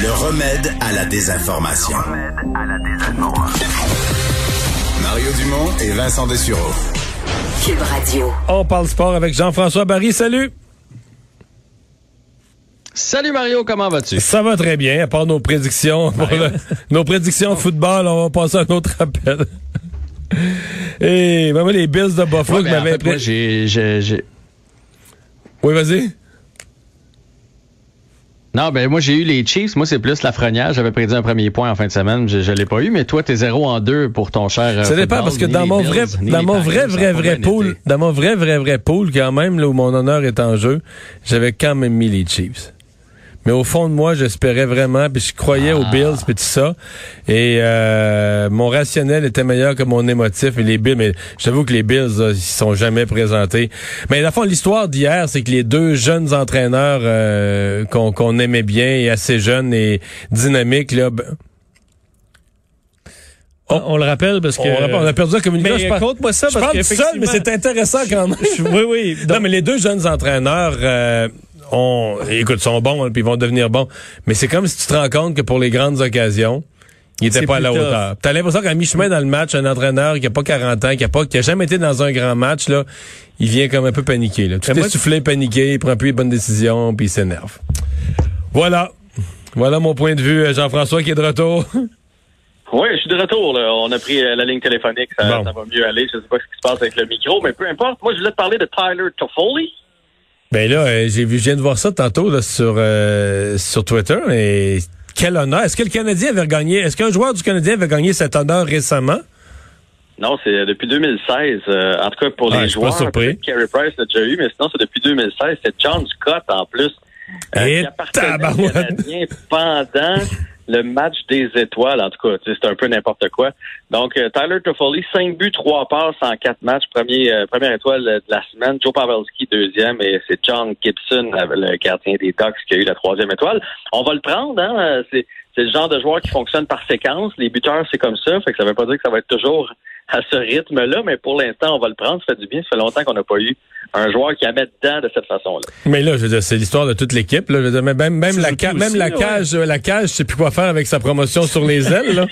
Le remède à la désinformation. Mario Dumont et Vincent Dessureau. Cube Radio. On parle sport avec Jean-François Barry. Salut! Salut Mario, comment vas-tu? Ça va très bien, à part nos prédictions. pour le- nos prédictions de football, on va passer à un autre appel. Et même les Bills de Buffalo Ouais, qui ben, en m'avaient fait, moi, pris- j'ai, j'ai- j'ai- Oui, vas-y. Non, ben moi j'ai eu les Chiefs. Moi c'est plus la frenière. J'avais prédit un premier point en fin de semaine. Je, je l'ai pas eu, mais toi t'es 0 en 2 pour ton cher. euh, Ça dépend parce que dans mon vrai, dans mon vrai, vrai, vrai pool, dans mon vrai, vrai, vrai pool, quand même, là où mon honneur est en jeu, j'avais quand même mis les Chiefs. Mais au fond de moi, j'espérais vraiment, puis je croyais aux Bills, puis tout ça. Et euh, mon rationnel était meilleur que mon émotif. Et les Bills, mais j'avoue que les Bills, là, ils sont jamais présentés. Mais dans le fond, l'histoire d'hier, c'est que les deux jeunes entraîneurs euh, qu'on qu'on aimait bien et assez jeunes et dynamiques, là, ben, On, on le rappelle parce que. on, a, on a perdu la communication. Mais Je compte-moi ça je parce parle que seul, mais c'est intéressant quand même. oui, oui. non, mais les deux jeunes entraîneurs, euh, ont, écoute, sont bons, hein, puis ils vont devenir bons. Mais c'est comme si tu te rends compte que pour les grandes occasions, ils n'étaient C'est pas à la hauteur. T'as l'impression qu'à mi-chemin dans le match, un entraîneur qui a pas 40 ans, qui a pas, qui a jamais été dans un grand match, là, il vient comme un peu paniqué, là. Tout est soufflé, paniqué, il prend plus les bonnes décisions, puis il s'énerve. Voilà. Voilà mon point de vue, euh, Jean-François qui est de retour. Oui, je suis de retour. Là. On a pris euh, la ligne téléphonique. Ça, Bon. ça va mieux aller. Je sais pas ce qui se passe avec le micro, mais peu importe. Moi, je voulais te parler de Tyler Toffoli. Ben là, euh, j'ai vu, je viens de voir ça tantôt là, sur euh, sur Twitter. Et quel honneur Est-ce que le Canadien avait gagné Est-ce qu'un joueur du Canadien avait gagné cet honneur récemment? Non, c'est euh, depuis 2016. euh, en tout cas, pour Ah, les joueurs. Carey Price l'a déjà eu, mais sinon, c'est depuis 2016. C'est John Scott, en plus. euh, qui appartenait au. Canadien pendant le match des étoiles. En tout cas, c'est un peu n'importe quoi. Donc, euh, Tyler Toffoli, 5 buts, 3 passes en 4 matchs. Premier, euh, première étoile de la semaine. Joe Pavelski, deuxième. Et c'est John Gibson, euh, le gardien des Ducks, qui a eu la troisième étoile. On va le prendre. Hein? euh, C'est, c'est le genre de joueur qui fonctionne par séquence. Les buteurs, c'est comme ça. Fait que ça veut pas dire que ça va être toujours à ce rythme-là, mais pour l'instant, on va le prendre. Ça fait du bien. Ça fait longtemps qu'on n'a pas eu un joueur qui a met dedans de cette façon-là. Mais là, je veux dire, c'est l'histoire de toute l'équipe. Là, Je veux dire, mais même même la même aussi, la cage, euh, la cage, je sais plus quoi faire avec sa promotion sur les ailes. Là.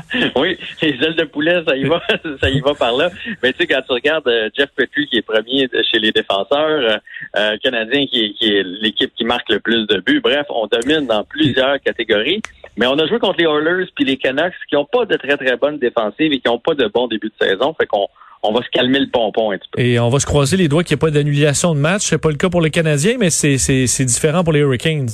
oui, les ailes de poulet, ça y va, ça y va par là. Mais tu sais, quand tu regardes euh, Jeff Petrie qui est premier chez les défenseurs, euh, euh, canadien qui est, qui est l'équipe qui marque le plus de buts. Bref, on domine dans plusieurs catégories. Mais on a joué contre les Oilers puis les Canucks qui n'ont pas de très très bonnes défensives et qui n'ont pas de bons débuts de saison. Fait qu'on on va se calmer le pompon un petit peu. Et on va se croiser les doigts qu'il n'y ait pas d'annulation de match. C'est pas le cas pour les Canadiens, mais c'est, différent pour les Hurricanes.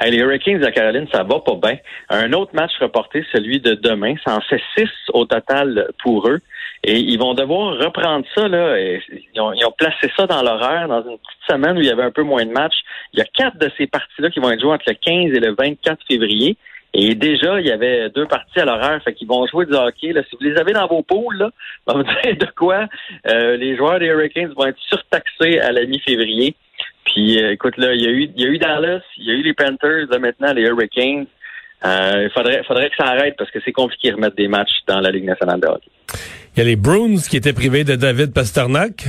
Hey, les Hurricanes de la Caroline, ça va pas bien. Un autre match reporté, celui de demain, ça en fait six au total pour eux. Et ils vont devoir reprendre ça. Là. Et Ils, ont, ils ont placé ça dans l'horaire dans une petite semaine où il y avait un peu moins de matchs. Il y a quatre de ces parties-là qui vont être jouées entre le 15 et le 24 février. Et déjà, il y avait deux parties à l'horaire, fait qu'ils vont jouer du hockey. Là. Si vous les avez dans vos poules, là, vous dire de quoi euh, les joueurs des Hurricanes vont être surtaxés à la mi-février. Puis euh, écoute, là, il y a eu il y a eu Dallas, il y a eu les Panthers, là maintenant les Hurricanes. Euh, il faudrait, faudrait que ça arrête parce que c'est compliqué de remettre des matchs dans la Ligue nationale de hockey. Il y a les Bruins qui étaient privés de David Pasternak.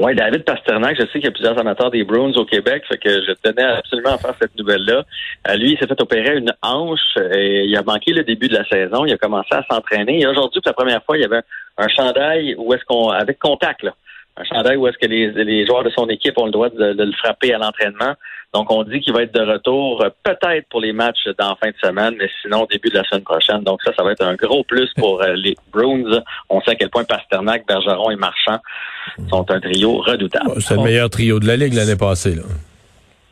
Oui, David Pasternak, je sais qu'il y a plusieurs amateurs des Bruins au Québec, fait que je tenais absolument à faire cette nouvelle-là. Euh, lui, il s'est fait opérer une hanche et il a manqué le début de la saison. Il a commencé à s'entraîner et aujourd'hui, pour la première fois, il y avait un, chandail où est-ce qu'on avec contact là. Un où est-ce que les, joueurs de son équipe ont le droit de, le frapper à l'entraînement. Donc, on dit qu'il va être de retour euh, peut-être pour les matchs la fin de semaine, mais sinon début de la semaine prochaine. Donc, ça, ça va être un gros plus pour euh, les Bruins. On sait à quel point Pasternak, Bergeron et Marchand sont un trio redoutable. C'est le meilleur trio de la Ligue l'année passée. Là.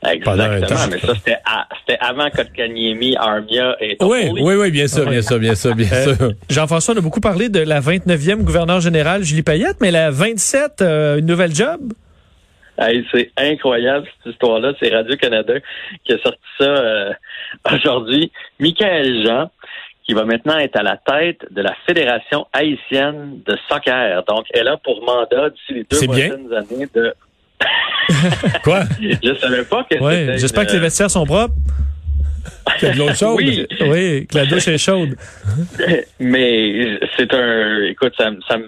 Exactement, mais ça, c'était avant Kotkaniemi, Armia et Oui, Toffoli. oui, oui, bien sûr, bien sûr, bien sûr, bien Euh, sûr. Jean-François, on a beaucoup parlé de la 29e gouverneur général Julie Payette, mais la 27, euh, une nouvelle job? Hey, c'est incroyable cette histoire-là. C'est Radio-Canada qui a sorti ça euh, aujourd'hui. Michael Jean, qui va maintenant être à la tête de la Fédération haïtienne de soccer. Donc, elle a pour mandat d'ici les deux prochaines années de... Quoi? Je savais pas que Ouais, j'espère une- que les vestiaires sont propres. C'est de l'eau chaude? Oui, Oui, que la douche est chaude. mais c'est un... Écoute, ça, me- ça, me,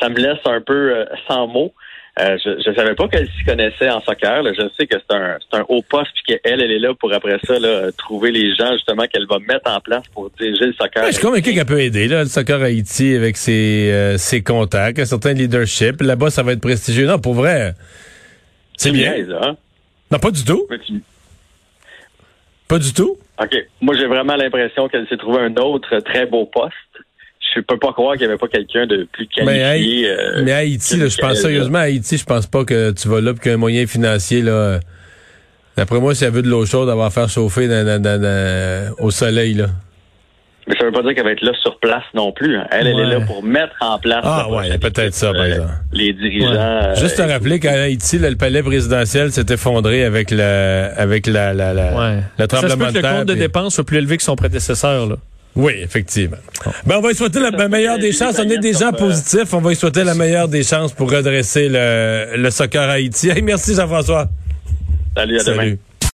ça me laisse un peu euh, sans mots. Euh, je ne savais pas qu'elle s'y connaissait en soccer. là. Je sais que c'est un, un haut poste puis qu'elle, elle est là pour après ça là, trouver les gens justement qu'elle va mettre en place pour diriger le soccer. Ouais, je suis convaincu qu'elle peut aider, là, le soccer Haïti, avec ses, euh, ses contacts, un certain leadership. Là-bas, ça va être prestigieux. Non, pour vrai, c'est Tu bien. niaises, hein? Non, pas du tout. Tu- Pas du tout. OK. Moi, j'ai vraiment l'impression qu'elle s'est trouvé un autre très beau poste. Je peux pas croire qu'il n'y avait pas quelqu'un de plus Mais, qualifié. Euh, mais Haïti, que là, je pense sérieusement, à Haïti, je pense pas que tu vas là pour qu'un moyen financier, là. euh, D'après moi, si elle veut de l'eau chaude, elle va faire chauffer dans- dans- dans- dans- au soleil, là. Mais ça veut pas dire qu'elle va être là sur place non plus. hein. Elle, elle est là pour mettre en place. Ah, ouais, peut-être ça, par euh, exemple. Les dirigeants. euh, Juste te rappeler qu'en Haïti, là, le palais présidentiel s'est effondré avec le, avec la, la, la, Ouais. le Ça se peut tremblement que de le terre. compte de dépenses soit plus élevé que son prédécesseur. Là. Oui, effectivement. Ben, on va lui souhaiter la meilleure des chances. On est des gens euh, positifs. On va lui souhaiter la meilleure des chances pour redresser le, le soccer Haïti. Hey, merci Jean-François. Salut, à demain. Salut.